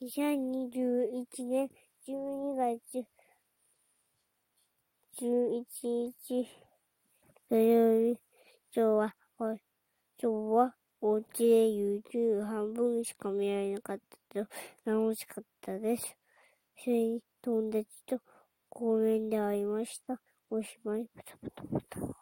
2021年12月11日土曜日、今日は、今日はお家で YouTube 半分しか見られなかったけど、楽しかったです。それに友達と公園で会いました。おしまい、パタパタパタ。